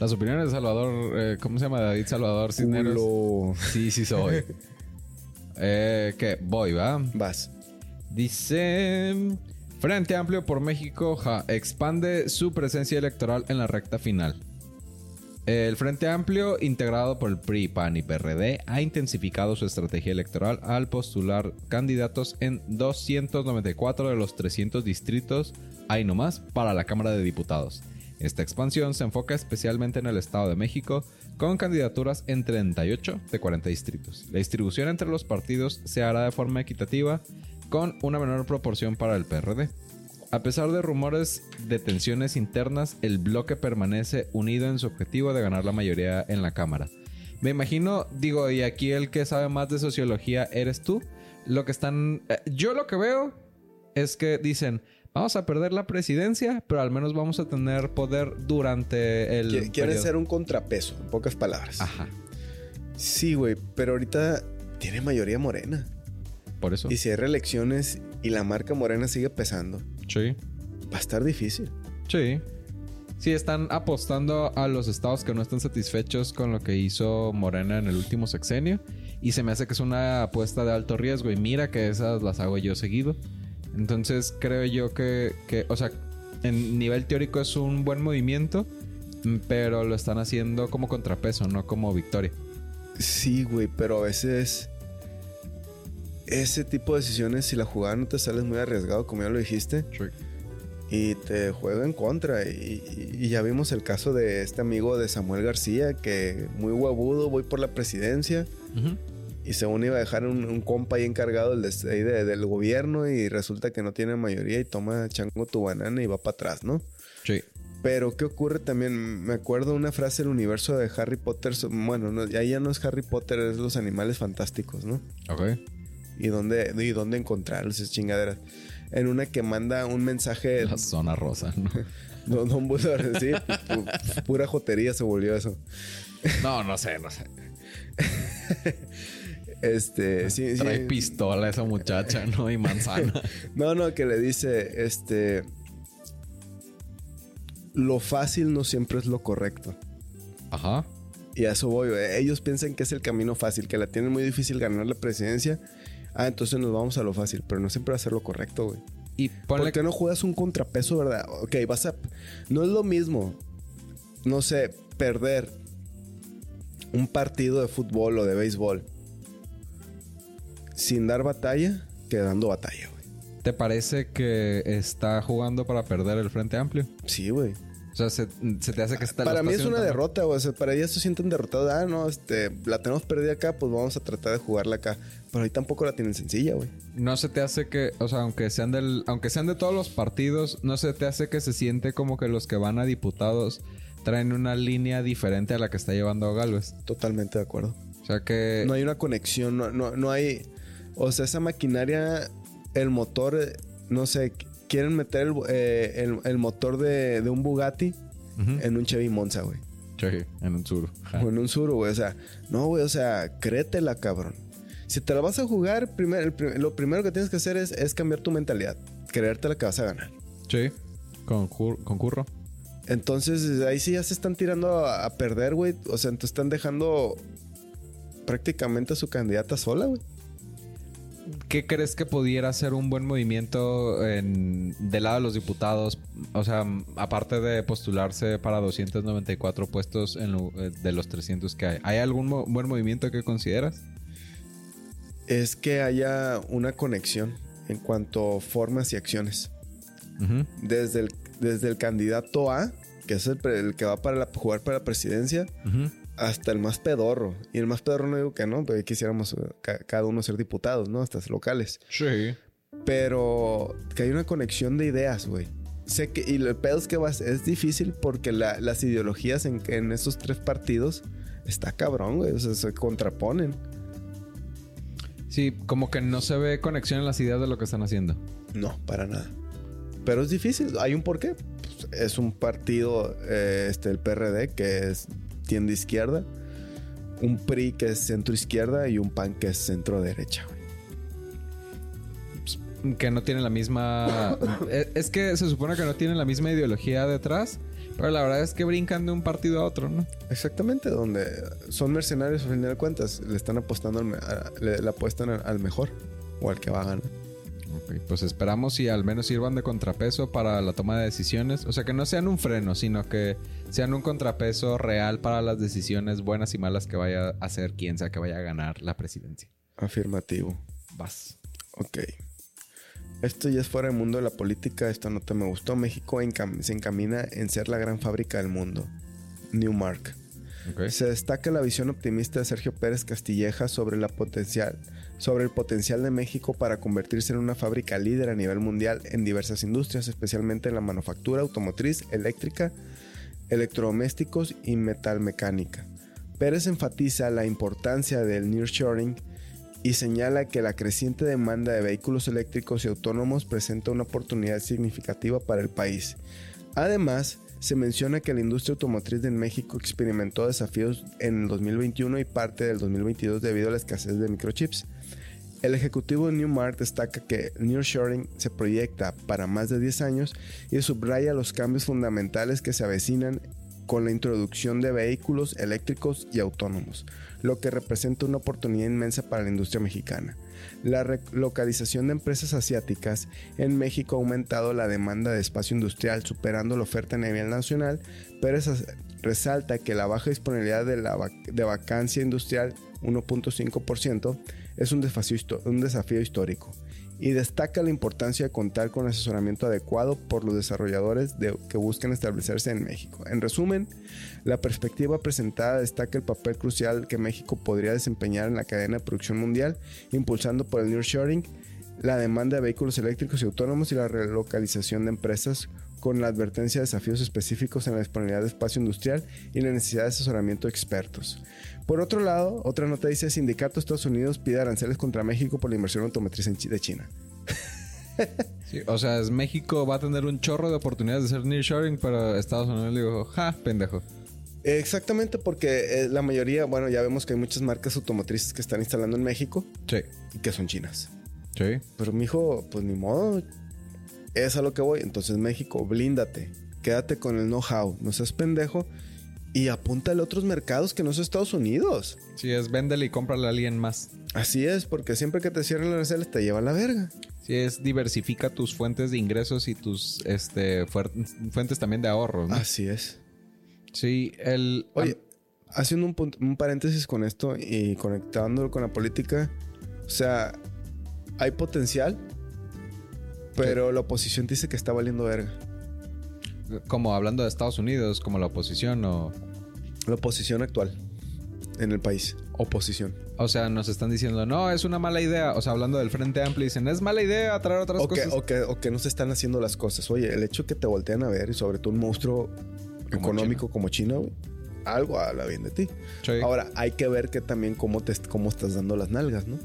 A: Las opiniones de Salvador, eh, ¿cómo se llama? David Salvador Cisneros.
B: Culo.
A: Sí, sí soy. eh, ¿Qué? Voy, ¿va?
B: Vas.
A: Dice... Frente Amplio por México ja, expande su presencia electoral en la recta final. El Frente Amplio, integrado por el PRI, PAN y PRD, ha intensificado su estrategia electoral al postular candidatos en 294 de los 300 distritos, hay nomás, para la Cámara de Diputados. Esta expansión se enfoca especialmente en el Estado de México, con candidaturas en 38 de 40 distritos. La distribución entre los partidos se hará de forma equitativa, con una menor proporción para el PRD. A pesar de rumores de tensiones internas, el bloque permanece unido en su objetivo de ganar la mayoría en la Cámara. Me imagino, digo, y aquí el que sabe más de sociología eres tú. Lo que están. eh, yo lo que veo es que dicen. Vamos a perder la presidencia, pero al menos vamos a tener poder durante el.
B: Qui- Quieren
A: periodo".
B: ser un contrapeso, en pocas palabras.
A: Ajá.
B: Sí, güey, pero ahorita tiene mayoría morena.
A: Por eso.
B: Y si hay reelecciones y la marca morena sigue pesando,
A: Sí.
B: va a estar difícil.
A: Sí. Sí, están apostando a los estados que no están satisfechos con lo que hizo Morena en el último sexenio. Y se me hace que es una apuesta de alto riesgo. Y mira que esas las hago yo seguido. Entonces creo yo que, que o sea, en nivel teórico es un buen movimiento. Pero lo están haciendo como contrapeso, no como victoria.
B: Sí, güey, pero a veces ese tipo de decisiones, si la jugada no te sale es muy arriesgado, como ya lo dijiste, y te juega en contra. Y, ya vimos el caso de este amigo de Samuel García, que muy huevudo, voy por la presidencia, y según iba a dejar un, un compa ahí encargado del, des- ahí de- del gobierno, y resulta que no tiene mayoría y toma chango tu banana y va para atrás, ¿no?
A: Sí.
B: Pero ¿qué ocurre también? Me acuerdo una frase del universo de Harry Potter. Bueno, no, ahí ya no es Harry Potter, es los animales fantásticos, ¿no?
A: Ok.
B: Y dónde, y dónde encontrarlos, esas chingaderas. En una que manda un mensaje.
A: La zona rosa, ¿no?
B: Don, don Bullard, sí, pu- pu- pura jotería se volvió eso.
A: No, no sé, no sé.
B: Este, sí, sí.
A: Trae pistola esa muchacha, ¿no? Y manzana.
B: No, no, que le dice, este. Lo fácil no siempre es lo correcto.
A: Ajá.
B: Y a eso voy. Ellos piensan que es el camino fácil, que la tienen muy difícil ganar la presidencia. Ah, entonces nos vamos a lo fácil, pero no siempre va a ser lo correcto, güey.
A: Y
B: ¿Por qué no juegas un contrapeso, verdad? Ok, vas a. No es lo mismo, no sé, perder un partido de fútbol o de béisbol sin dar batalla que dando batalla, güey.
A: ¿Te parece que está jugando para perder el Frente Amplio?
B: Sí, güey.
A: O sea, se, se te hace que está...
B: Para mí es una
A: tan-
B: derrota. O sea, para ellos se sienten derrotados. Ah, no, este, la tenemos perdida acá, pues vamos a tratar de jugarla acá. Pero ahí tampoco la tienen sencilla, güey.
A: No se te hace que, o sea, aunque sean del, aunque sean de todos los partidos, no se te hace que se siente como que los que van a diputados traen una línea diferente a la que está llevando Galvez.
B: Totalmente de acuerdo.
A: O sea que...
B: No hay una conexión, no, no, no hay... O sea, esa maquinaria, el motor, no sé, quieren meter el, eh, el- el motor de, de un Bugatti en un Chevy Monza, güey.
A: Sí, en un. Ajá.
B: O en un Suru, güey. O sea, no, güey, o sea, créetela, cabrón. Si te la vas a jugar, primer- el lo primero que tienes que hacer es, es cambiar tu mentalidad. Creértela que vas a ganar.
A: Sí. Concur- concurro.
B: Entonces, ahí sí ya se están tirando a, a perder, güey. O sea, te están dejando prácticamente a su candidata sola, güey.
A: ¿Qué crees que pudiera ser un buen movimiento en, del lado de los diputados? O sea, aparte de postularse para 294 puestos en eh, de los 300 que hay. ¿Hay algún mo- buen movimiento que consideras?
B: Es que haya una conexión en cuanto a formas y acciones. Desde el, desde el candidato A, que es el, que va para la- jugar para la presidencia,
A: Ujú.
B: Hasta el más pedorro. Y el más pedorro no digo que no, pero quisiéramos eh, ca- cada uno ser diputados, ¿no? Hasta locales.
A: Sí.
B: Pero que hay una conexión de ideas, güey. Sé que, y el pedo es que vas- es difícil porque la- las ideologías en, en esos tres partidos está cabrón, güey. O sea, se contraponen.
A: Sí, como que no se ve conexión en las ideas de lo que están haciendo.
B: No, para nada. Pero es difícil. Hay un porqué. Pues, es un partido, eh, este, el PRD, que es tiende izquierda. Un PRI que es centro izquierda y un PAN que es centro derecha.
A: Que no tienen la misma... Eh, es que se supone que no tienen la misma ideología detrás. Pero la verdad es que brincan de un partido a otro, ¿no?
B: Exactamente, donde son mercenarios a fin de cuentas. Le están apostando, al le, le apuestan al mejor o al que va a ganar.
A: Ok, pues esperamos y al menos sirvan de contrapeso para la toma de decisiones. O sea, que no sean un freno, sino que sean un contrapeso real para las decisiones buenas y malas que vaya a hacer quien sea que vaya a ganar la presidencia.
B: Afirmativo.
A: Vas.
B: Ok. Esto ya es fuera del mundo de la política. Esta nota me gustó. México encam- se encamina en ser la gran fábrica del mundo. Newmark.
A: Ok.
B: Se destaca la visión optimista de Sergio Pérez Castilleja sobre, la potencial, sobre el potencial de México para convertirse en una fábrica líder a nivel mundial en diversas industrias, especialmente en la manufactura automotriz, eléctrica, electrodomésticos y metalmecánica. Pérez enfatiza la importancia del nearshoring y señala que la creciente demanda de vehículos eléctricos y autónomos presenta una oportunidad significativa para el país. Además, se menciona que la industria automotriz en México experimentó desafíos en el 2021 y parte del 2022 debido a la escasez de microchips. El ejecutivo de Newmark destaca que nearshoring se proyecta para más de 10 años y subraya los cambios fundamentales que se avecinan con la introducción de vehículos eléctricos y autónomos, lo que representa una oportunidad inmensa para la industria mexicana. La relocalización de empresas asiáticas en México ha aumentado la demanda de espacio industrial, superando la oferta a nivel nacional, pero esa- resalta que la baja disponibilidad de, de vacancia industrial, 1.5%, es un desafío, histórico y destaca la importancia de contar con asesoramiento adecuado por los desarrolladores de- que buscan establecerse en México. En resumen, la perspectiva presentada destaca el papel crucial que México podría desempeñar en la cadena de producción mundial, impulsando por el nearshoring, la demanda de vehículos eléctricos y autónomos y la relocalización de empresas con la advertencia de desafíos específicos en la disponibilidad de espacio industrial y la necesidad de asesoramiento de expertos. Por otro lado, otra nota dice, Sindicato de Estados Unidos pide aranceles contra México por la inversión automotriz de China.
A: Sí, o sea, es México va a tener un chorro de oportunidades de ser nearshoring, pero Estados Unidos le dijo, ja, pendejo.
B: Exactamente porque eh, la mayoría, bueno, ya vemos que hay muchas marcas automotrices que están instalando en México
A: Sí.
B: y que son chinas.
A: Sí.
B: Pero mijo, pues ni modo. Es a lo que voy. Entonces, México, blíndate. Quédate con el know-how. No seas pendejo. Y apúntale a otros mercados que no son Estados Unidos.
A: Sí, es véndele y cómprale a alguien más.
B: Así es, porque siempre que te cierran las aranceles te lleva a la verga.
A: Sí, es diversifica tus fuentes de ingresos y tus este, fuentes también de ahorro. ¿no?
B: Así es.
A: Sí, el...
B: Oye, haciendo un, un paréntesis con esto y conectándolo con la política. O sea, hay potencial, pero la oposición dice que está valiendo verga.
A: como hablando de Estados Unidos, como la oposición o...
B: La oposición actual en el país. Oposición.
A: O sea, nos están diciendo, no, es una mala idea. O sea, hablando del Frente Amplio, dicen, es mala idea traer otras
B: O que,
A: cosas.
B: o, que, o que no se están haciendo las cosas. Oye, el hecho que te voltean a ver y sobre todo un monstruo económico como China, güey, algo habla bien de ti. Ahora, hay que ver que también cómo, te, cómo estás dando las nalgas, ¿no?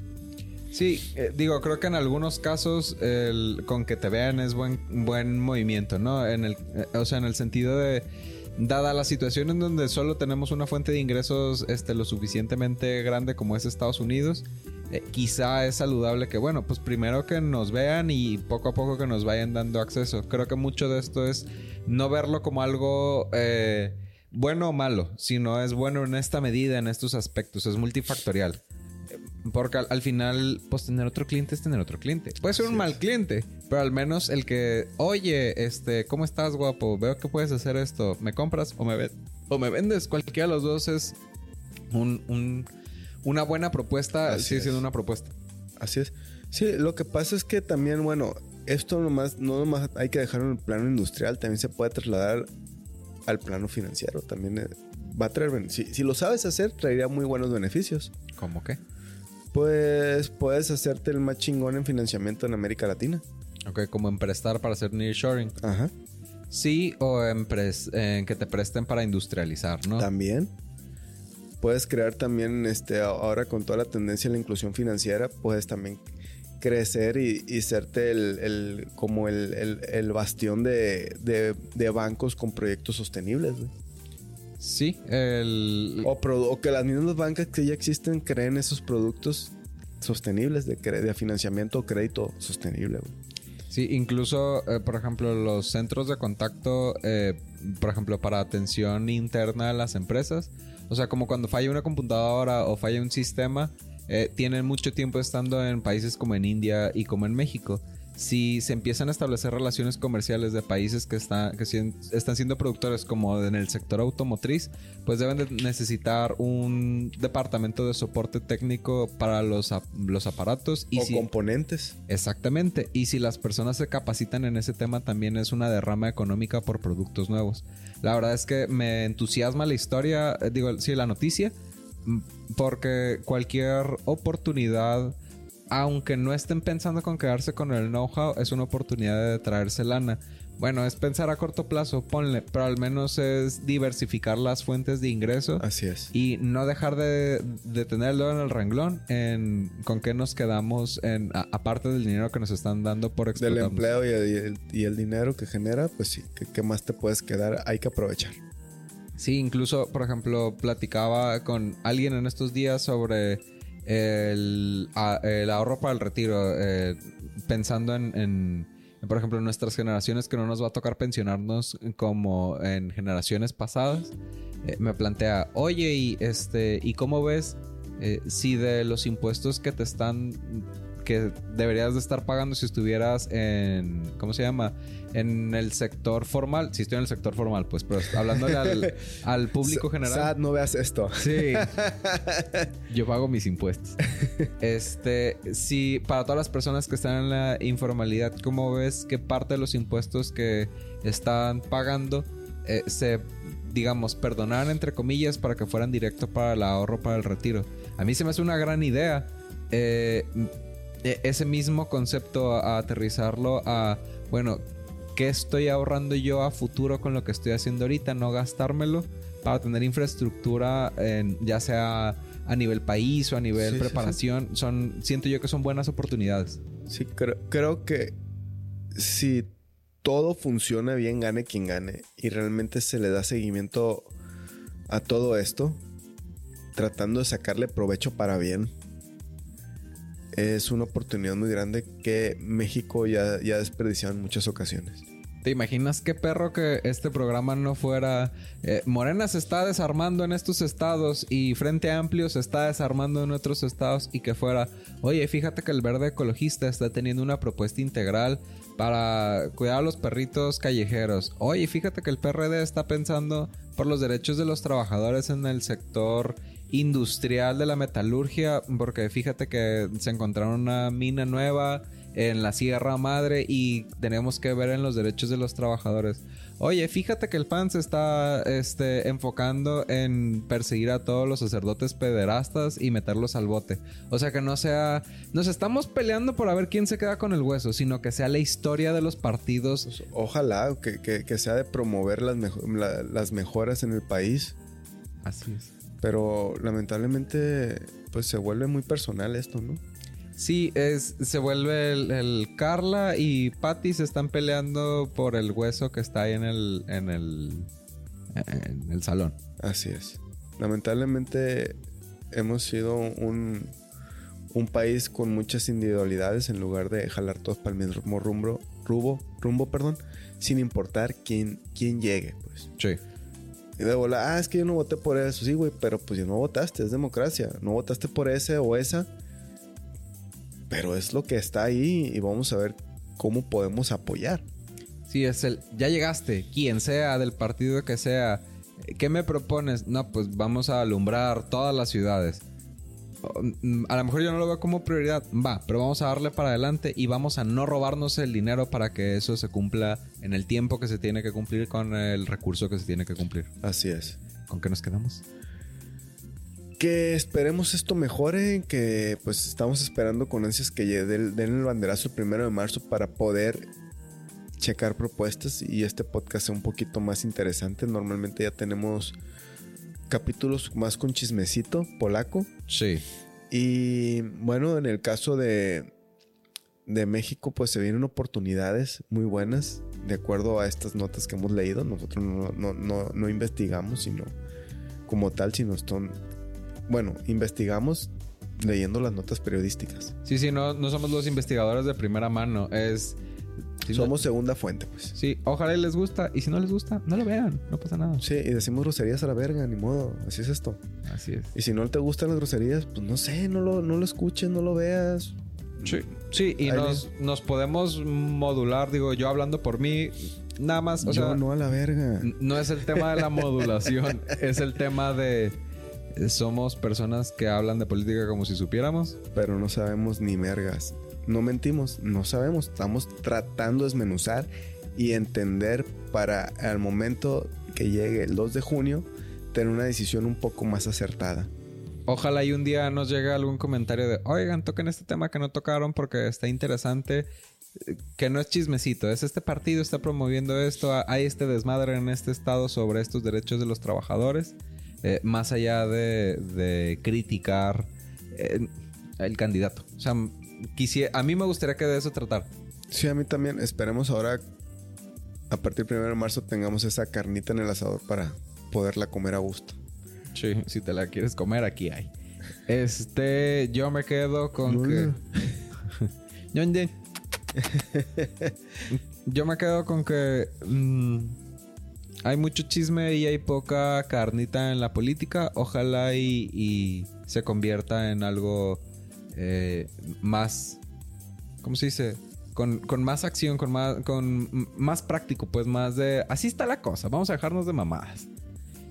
A: Sí, eh, digo, creo que en algunos casos el, con que te vean es buen, buen movimiento, ¿no? En el, eh, o sea, en el sentido de, dada la situación en donde solo tenemos una fuente de ingresos este, lo suficientemente grande como es Estados Unidos, eh, quizá es saludable que, bueno, pues primero que nos vean y poco a poco que nos vayan dando acceso. Creo que mucho de esto es no verlo como algo bueno o malo, sino es bueno en esta medida, en estos aspectos, es multifactorial. Porque al, final, pues tener otro cliente es tener otro cliente. Puede ser un mal cliente, pero al menos el que, oye, este, ¿cómo estás, guapo? Veo que puedes hacer esto. ¿Me compras o me, o me vendes? Cualquiera de los dos es un, una buena propuesta. sigue siendo una propuesta.
B: Así es. Sí, lo que pasa es que también, bueno, esto nomás, no nomás hay que dejarlo en el plano industrial, también se puede trasladar al plano financiero. También eh, va a traer, si, si lo sabes hacer, traería muy buenos beneficios.
A: ¿Cómo qué?
B: Pues puedes hacerte el más chingón en financiamiento en América Latina.
A: Ok, como en prestar para hacer nearshoring. Ajá. Sí, o en, que te presten para industrializar, ¿no?
B: También. Puedes crear también, este, ahora con toda la tendencia a la inclusión financiera, puedes también crecer y, serte el, como el, bastión de, de, bancos con proyectos sostenibles. Güey.
A: Sí, el...
B: O, que las mismas bancas que ya existen creen esos productos sostenibles de, de financiamiento o crédito sostenible.
A: Sí, incluso, eh, por ejemplo, los centros de contacto, eh, por ejemplo, para atención interna a las empresas, o sea, como cuando falla una computadora o falla un sistema, eh, tienen mucho tiempo estando en países como en India y como en México si se empiezan a establecer relaciones comerciales de países que, están que están siendo productores como en el sector automotriz, pues deben de necesitar un departamento de soporte técnico para los, los aparatos.
B: Y o componentes.
A: Exactamente. Y si las personas se capacitan en ese tema, también es una derrama económica por productos nuevos. La verdad es que me entusiasma la historia, eh, digo, sí, la noticia, mm, porque cualquier oportunidad aunque no estén pensando con quedarse con el know-how, es una oportunidad de traerse lana. Bueno, es pensar a corto plazo, ponle, pero al menos es diversificar las fuentes de ingreso.
B: Así es.
A: Y no dejar de, de tenerlo en el renglón en con qué nos quedamos en aparte del dinero que nos están dando por
B: explotarnos. Del empleo y el, dinero que genera, pues sí, ¿qué, más te puedes quedar? Hay que aprovechar.
A: Sí, incluso, por ejemplo, platicaba con alguien en estos días sobre el, ahorro para el retiro, eh, pensando en, por ejemplo, en nuestras generaciones que no nos va a tocar pensionarnos como en generaciones pasadas, eh, me plantea, oye, y este, ¿y cómo ves eh, si de los impuestos que te están que deberías de estar pagando si estuvieras en, ¿cómo se llama? En el sector formal. Si estoy en el sector formal, pues, pero hablándole al, al público general.
B: Sad, no veas esto.
A: Sí. Yo pago mis impuestos. Este, si para todas las personas que están en la informalidad, ¿cómo ves que parte de los impuestos que están pagando eh, se, digamos, perdonaran entre comillas para que fueran directo para el ahorro para el retiro? A mí se me hace una gran idea. Eh, ese mismo concepto a, aterrizarlo a, bueno, ¿qué estoy ahorrando yo a futuro con lo que estoy haciendo ahorita? No gastármelo para tener infraestructura, en, ya sea a nivel país o a nivel preparación. Son, siento yo que son buenas oportunidades.
B: Sí, creo, creo que si todo funciona bien, gane quien gane, y realmente se le da seguimiento a todo esto, tratando de sacarle provecho para bien es una oportunidad muy grande que México ya, ya desperdiciado en muchas ocasiones.
A: ¿Te imaginas qué perro que este programa no fuera... Eh, Morena se está desarmando en estos estados y Frente Amplio se está desarmando en otros estados y que fuera, oye, fíjate que el verde ecologista está teniendo una propuesta integral para cuidar a los perritos callejeros. Oye, fíjate que el PRD está pensando por los derechos de los trabajadores en el sector industrial de la metalurgia, porque fíjate que se encontraron una mina nueva en la Sierra Madre y tenemos que ver en los derechos de los trabajadores. Oye, fíjate que el PAN se está este, enfocando en perseguir a todos los sacerdotes pederastas y meterlos al bote. O sea, que no sea... Nos estamos peleando por a ver quién se queda con el hueso, sino que sea la historia de los partidos. Pues,
B: ojalá que, sea de promover las, las mejoras en el país
A: Así es.
B: Pero lamentablemente, pues se vuelve muy personal esto, ¿no?
A: Sí, es, se vuelve el, el Carla y Patty se están peleando por el hueso que está ahí en el, en el, en el salón.
B: Así es. Lamentablemente hemos sido un, un país con muchas individualidades en lugar de jalar todos para el mismo rumbo, rumbo, rumbo perdón, sin importar quién, quién llegue, pues.
A: Sí.
B: Y de bola, ah, es que yo no voté por eso, sí, güey, pero pues ya no votaste, es democracia. No votaste por ese o esa, pero es lo que está ahí y vamos a ver cómo podemos apoyar.
A: Sí, es el. Ya llegaste, quien sea, del partido que sea. ¿Qué me propones? No, pues vamos a alumbrar todas las ciudades. Mm, A lo mejor yo no lo veo como prioridad, va, pero vamos a darle para adelante y vamos a no robarnos el dinero para que eso se cumpla en el tiempo que se tiene que cumplir con el recurso que se tiene que cumplir.
B: Así es.
A: ¿Con qué nos quedamos?
B: Que esperemos esto mejore, que pues estamos esperando con ansias que den el banderazo el primero de marzo para poder checar propuestas y este podcast sea un poquito más interesante. Normalmente ya tenemos capítulos más con chismecito polaco.
A: Sí.
B: Y bueno, en el caso de, de México, pues se vienen oportunidades muy buenas, de acuerdo a estas notas que hemos leído. Nosotros no, no, no, no investigamos, sino como tal, sino son, bueno, investigamos leyendo las notas periodísticas.
A: Sí, sí, no, no somos los investigadores de primera mano. Es. Si no-
B: Somos segunda fuente, pues.
A: sí, ojalá y les gusta. Y si no les gusta, no lo vean. No pasa nada.
B: Sí, y decimos groserías a la verga, ni modo, así es esto.
A: Así es.
B: Y si no te gustan las groserías, pues no sé, no lo, no lo escuches, no lo veas.
A: Sí, sí y nos, nos podemos modular. Digo, yo hablando por mí, nada más. O
B: Yo
A: sea,
B: no a la verga.
A: no es el tema de la modulación, es el tema de. eh, Somos personas que hablan de política como si supiéramos.
B: pero no sabemos ni mergas. No mentimos, no sabemos. Estamos tratando de desmenuzar y entender para al momento que llegue el 2 de junio tener una decisión un poco más acertada.
A: Ojalá y un día nos llegue algún comentario de, oigan, toquen este tema que no tocaron porque está interesante, que no es chismecito, es este partido está promoviendo esto, ha- hay este desmadre en este estado sobre estos derechos de los trabajadores, eh, más allá de, de criticar eh, el candidato. O sea, quisiera, a mí me gustaría que de eso tratar.
B: Sí, a mí también. Esperemos ahora, a partir del 1 de marzo, tengamos esa carnita en el asador para poderla comer a gusto.
A: Sí, si te la quieres comer, aquí hay. Este, yo me quedo con que...
B: No.
A: Yo me quedo con que mm, hay mucho chisme y hay poca carnita en la política. Ojalá y, y se convierta en algo eh, más, ¿cómo se dice? Con, con más acción, con más, con más práctico, pues más de... Así está la cosa, vamos a dejarnos de mamadas.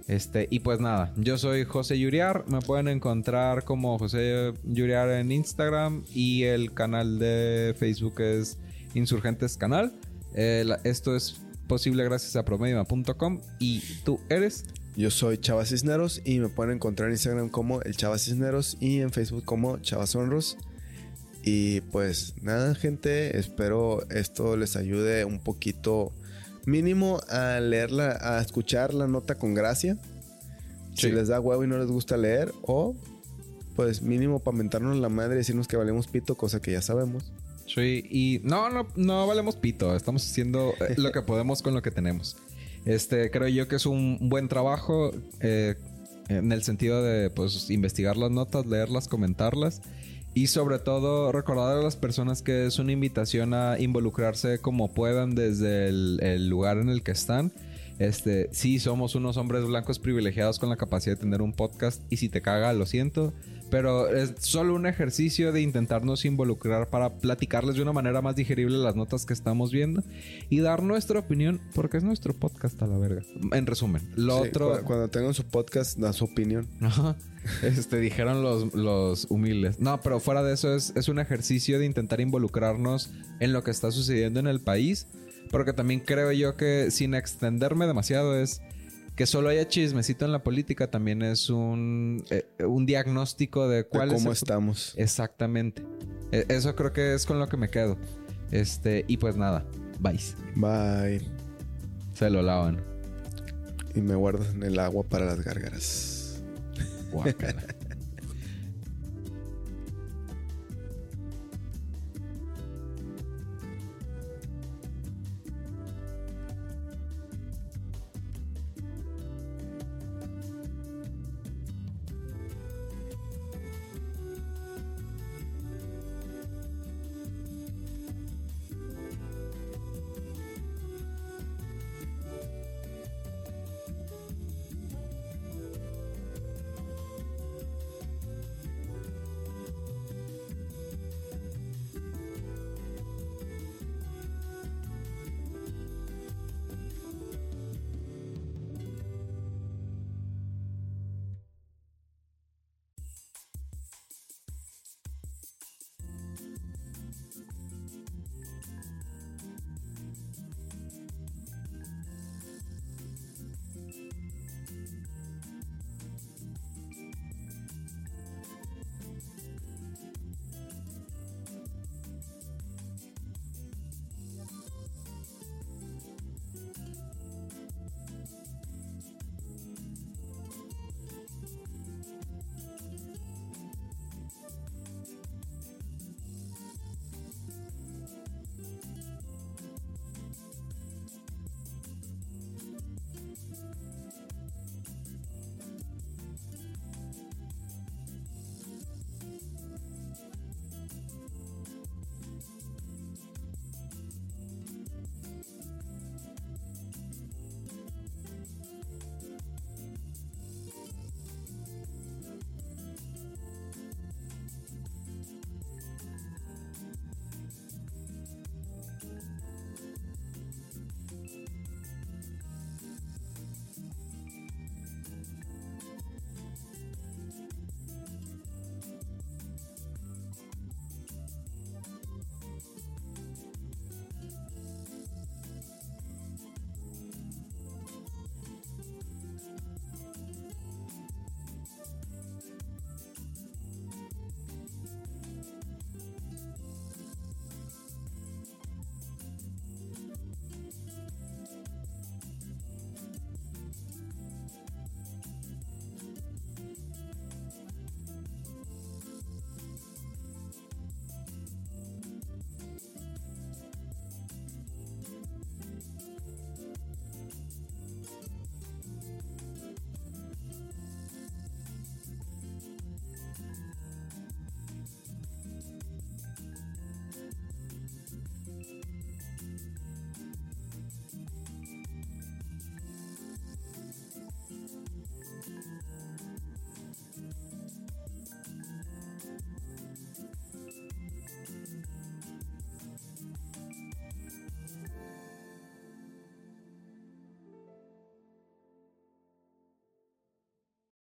A: Este, y pues nada, yo soy José Yuriar. Me pueden encontrar como José Yuriar en Instagram y el canal de Facebook es Insurgentes Canal. Eh, esto es posible gracias a promediuma.com. Y tú eres.
B: Yo soy Chava Cisneros y me pueden encontrar en Instagram como el Chava Cisneros y en Facebook como Chava Sonros. Y pues nada, gente, espero esto les ayude un poquito mínimo a leerla, a escuchar la nota con gracia. Si les da huevo y no les gusta leer, o pues mínimo para mentarnos la madre y decirnos que valemos pito, cosa que ya sabemos.
A: Sí, y no, no, no valemos pito. Estamos haciendo eh, lo que podemos con lo que tenemos. Este, creo yo que es un buen trabajo eh, en el sentido de, pues, investigar las notas, leerlas, comentarlas. Y sobre todo recordar a las personas que es una invitación a involucrarse como puedan desde el, lugar en el que están. Este, sí, somos unos hombres blancos privilegiados con la capacidad de tener un podcast y si te caga, lo siento. Pero es solo un ejercicio de intentarnos involucrar para platicarles de una manera más digerible las notas que estamos viendo y dar nuestra opinión porque es nuestro podcast a la verga. En resumen, lo
B: Sí,
A: otro...
B: cu- Cuando tengan su podcast, da su opinión.
A: Este, dijeron los, los humildes. No, pero fuera de eso es, es un ejercicio de intentar involucrarnos en lo que está sucediendo en el país. Porque también creo yo que sin extenderme demasiado es que solo haya chismecito en la política también es un, eh, un diagnóstico de
B: De
A: cuál es
B: cómo
A: el-
B: estamos.
A: Exactamente. E- Eso creo que es con lo que me quedo. Este, y pues nada, vais.
B: Bye.
A: Se lo lavan.
B: Y me guardan el agua para las gárgaras.
A: Guácala.